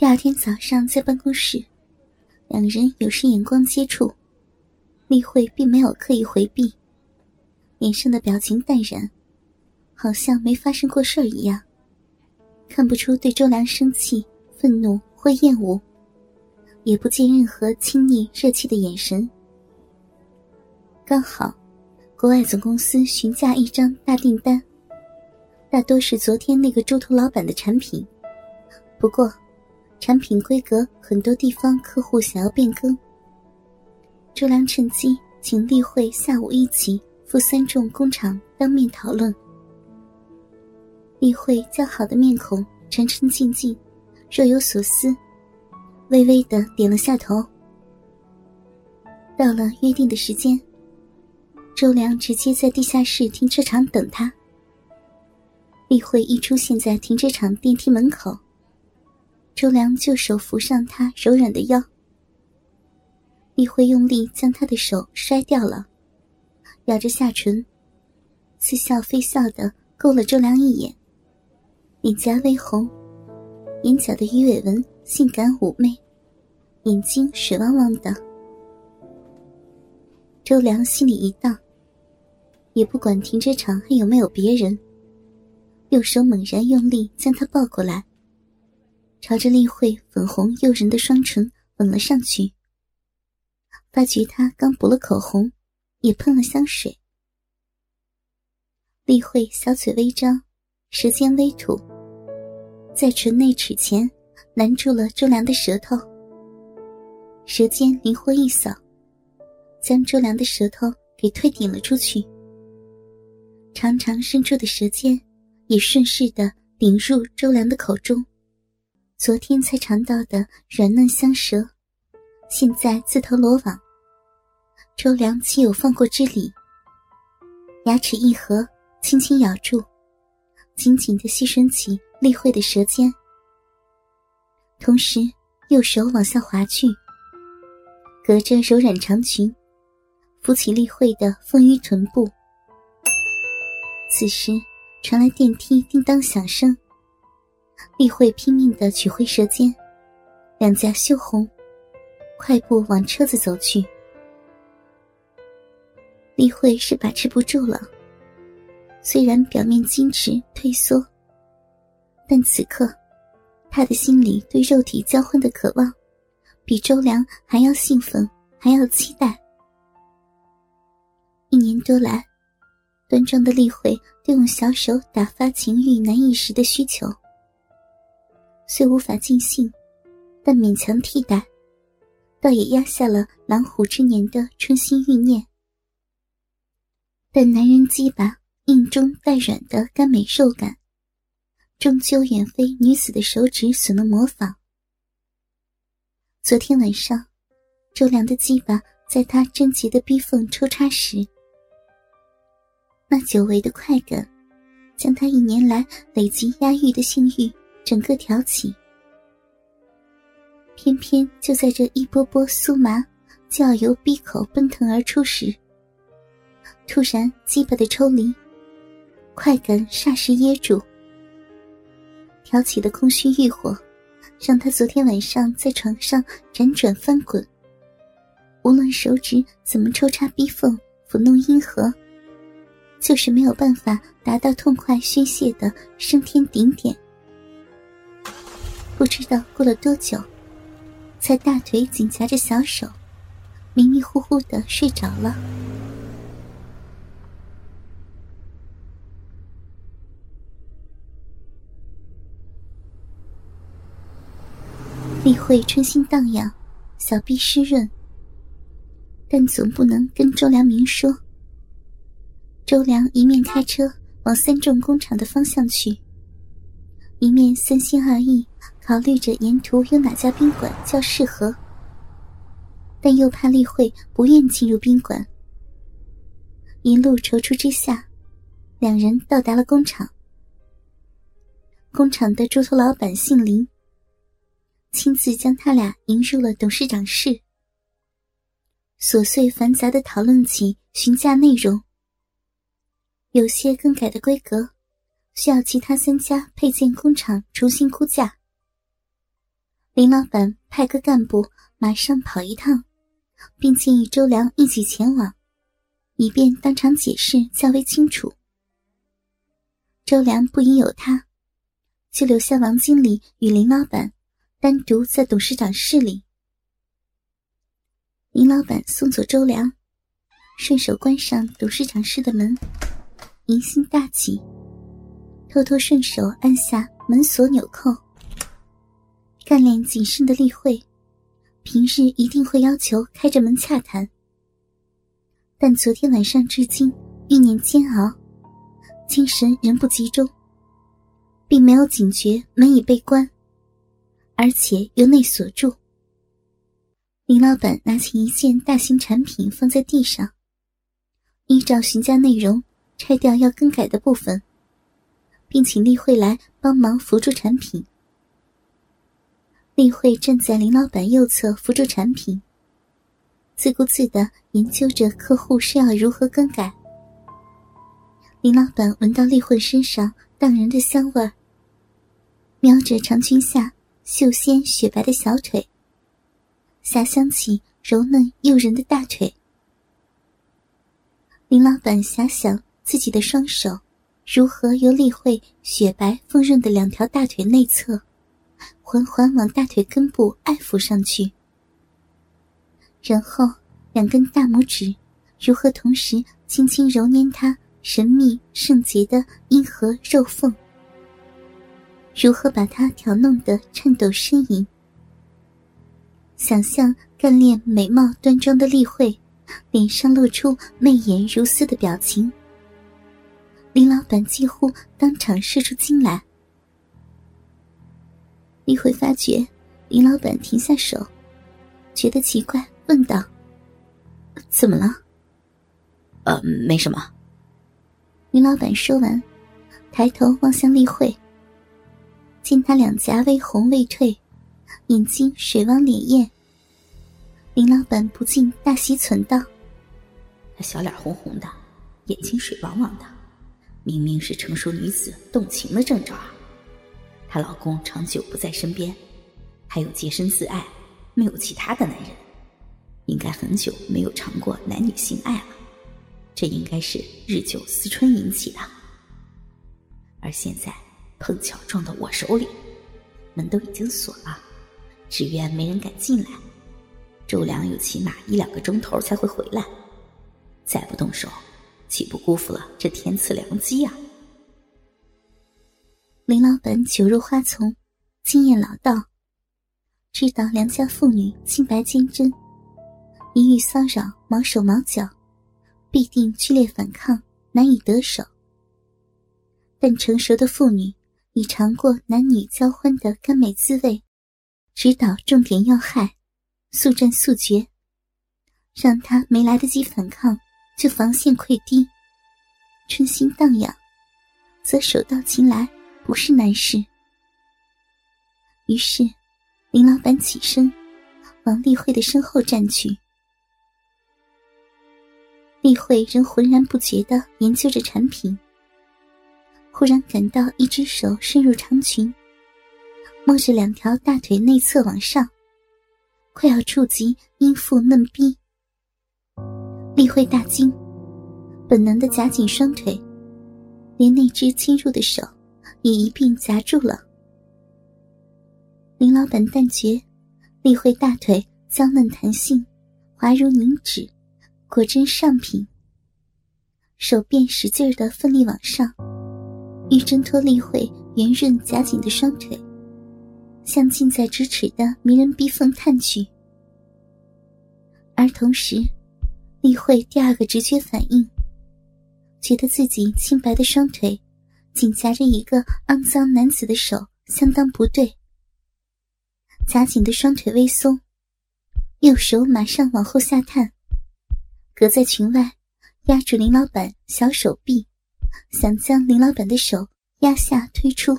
第二天早上在办公室，两人有时眼光接触，丽慧并没有刻意回避，脸上的表情淡然，好像没发生过事儿一样，看不出对周良生气、愤怒或厌恶，也不见任何亲昵热切的眼神。刚好，国外总公司询价一张大订单，大多是昨天那个猪头老板的产品，不过。产品规格很多地方客户想要变更，周良趁机请例会下午一起赴三重工厂当面讨论。例会较好的面孔沉沉静静，若有所思，微微的点了下头。到了约定的时间，周良直接在地下室停车场等他。例会一出现在停车场电梯门口。周良就手扶上她柔软的腰，李慧用力将他的手摔掉了，咬着下唇，似笑非笑的勾了周良一眼，脸颊微红，眼角的鱼尾纹性感妩媚，眼睛水汪汪的。周良心里一荡，也不管停车场还有没有别人，右手猛然用力将她抱过来。朝着丽慧粉红诱人的双唇吻了上去，发觉她刚补了口红，也喷了香水。丽慧小嘴微张，舌尖微吐，在唇内齿前拦住了周良的舌头，舌尖灵活一扫，将周良的舌头给推顶了出去。长长伸出的舌尖也顺势的顶入周良的口中。昨天才尝到的软嫩香舌，现在自投罗网。周良岂有放过之理？牙齿一合，轻轻咬住，紧紧的吸吮起丽慧的舌尖，同时右手往下滑去，隔着柔软长裙，扶起丽慧的丰腴臀部。此时传来电梯叮当响声。丽慧拼命的取回舌尖，两颊羞红，快步往车子走去。丽慧是把持不住了，虽然表面矜持退缩，但此刻，她的心里对肉体交欢的渴望，比周良还要兴奋，还要期待。一年多来，端庄的丽慧都用小手打发情欲难一时的需求。虽无法尽兴，但勉强替代，倒也压下了狼虎之年的春心欲念。但男人鸡巴硬中带软的甘美受感，终究远非女子的手指所能模仿。昨天晚上，周良的鸡巴在他贞洁的逼缝抽插时，那久违的快感，将他一年来累积压抑的性欲。整个挑起，偏偏就在这一波波酥麻就要由鼻口奔腾而出时，突然鸡巴的抽离，快感霎时噎住。挑起的空虚欲火，让他昨天晚上在床上辗转翻滚。无论手指怎么抽插逼缝、抚弄阴核，就是没有办法达到痛快宣泄的升天顶点。不知道过了多久，才大腿紧夹着小手，迷迷糊糊的睡着了。丽慧春心荡漾，小臂湿润，但总不能跟周良明说。周良一面开车往三重工厂的方向去，一面三心二意。考虑着沿途有哪家宾馆较适合，但又怕丽慧不愿进入宾馆。一路踌躇之下，两人到达了工厂。工厂的猪头老板姓林，亲自将他俩迎入了董事长室。琐碎繁杂的讨论起询价内容，有些更改的规格，需要其他三家配件工厂重新估价。林老板派个干部马上跑一趟，并建议周良一起前往，以便当场解释较为清楚。周良不疑有他，就留下王经理与林老板单独在董事长室里。林老板送走周良，顺手关上董事长室的门，疑心大起，偷偷顺手按下门锁纽扣。干练谨慎的例会，平日一定会要求开着门洽谈。但昨天晚上至今，欲念煎熬，精神仍不集中，并没有警觉门已被关，而且由内锁住。林老板拿起一件大型产品放在地上，依照询价内容拆掉要更改的部分，并请例会来帮忙扶住产品。例会站在林老板右侧扶住产品，自顾自的研究着客户是要如何更改。林老板闻到例会身上荡人的香味儿，瞄着长裙下秀纤雪白的小腿，遐想起柔嫩诱人的大腿。林老板遐想自己的双手如何由例会雪白丰润的两条大腿内侧。缓缓往大腿根部按抚上去，然后两根大拇指如何同时轻轻揉捏她神秘圣洁的阴核肉缝，如何把她挑弄得颤抖呻吟。想象干练美貌端庄的丽慧，脸上露出媚眼如丝的表情，林老板几乎当场射出精来。李慧发觉林老板停下手，觉得奇怪，问道：“怎么了？”“呃，没什么。”林老板说完，抬头望向丽慧，见他两颊微红未退，眼睛水汪潋滟。林老板不禁大喜，存道：“她小脸红红的，眼睛水汪汪的，明明是成熟女子动情的征兆啊！”她老公长久不在身边，还有洁身自爱，没有其他的男人，应该很久没有尝过男女性爱了。这应该是日久思春引起的。而现在碰巧撞到我手里，门都已经锁了，只愿没人敢进来。周良有起码一两个钟头才会回来，再不动手，岂不辜负了这天赐良机呀？林老板久入花丛，经验老道，知道良家妇女清白坚贞，一遇骚扰毛手毛脚，必定剧烈反抗，难以得手。但成熟的妇女已尝过男女交欢的甘美滋味，指导重点要害，速战速决，让他没来得及反抗就防线溃堤，春心荡漾，则手到擒来。不是难事。于是，林老板起身，往丽慧的身后站去。丽慧仍浑然不觉的研究着产品，忽然感到一只手伸入长裙，摸着两条大腿内侧往上，快要触及阴腹嫩逼。丽慧大惊，本能的夹紧双腿，连那只侵入的手。也一并夹住了。林老板但觉丽慧大腿娇嫩弹性，滑如凝脂，果真上品。手便使劲的奋力往上，欲挣脱丽慧圆润夹紧的双腿，向近在咫尺的迷人逼缝探去。而同时，丽慧第二个直觉反应，觉得自己清白的双腿。紧夹着一个肮脏男子的手，相当不对。夹紧的双腿微松，右手马上往后下探，隔在裙外，压住林老板小手臂，想将林老板的手压下推出。